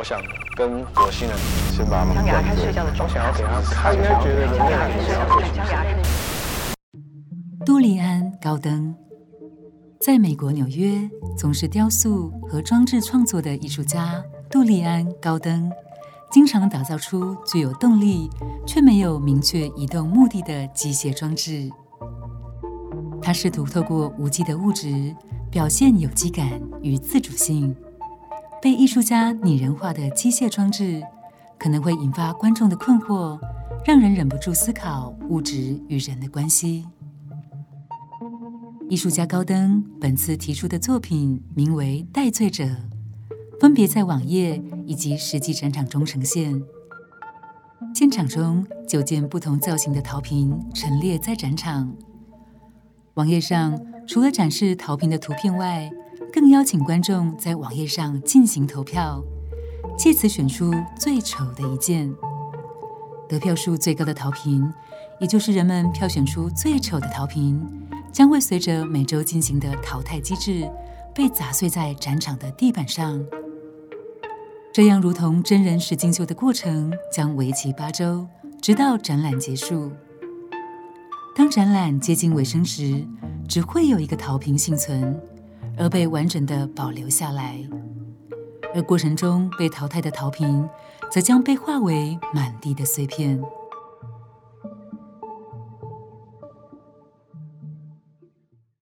我想跟火星人先把他们想给他看睡觉的我状态想要给他看，应该觉得人类很想要想给他看杜利安·高登，在美国纽约从事雕塑和装置创作的艺术家杜利安·高登，经常打造出具有动力却没有明确移动目的的机械装置。他试图透过无机的物质表现有机感与自主性。被艺术家拟人化的机械装置，可能会引发观众的困惑，让人忍不住思考物质与人的关系。艺术家高登本次提出的作品名为《戴罪者》，分别在网页以及实际展场中呈现。现场中九件不同造型的陶瓶陈列在展场。网页上除了展示陶瓶的图片外，更邀请观众在网页上进行投票，借此选出最丑的一件。得票数最高的陶瓶，也就是人们票选出最丑的陶瓶，将会随着每周进行的淘汰机制，被砸碎在展场的地板上。这样，如同真人实境秀的过程，将为期八周，直到展览结束。当展览接近尾声时，只会有一个陶瓶幸存。而被完整的保留下来，而过程中被淘汰的陶瓶，则将被化为满地的碎片。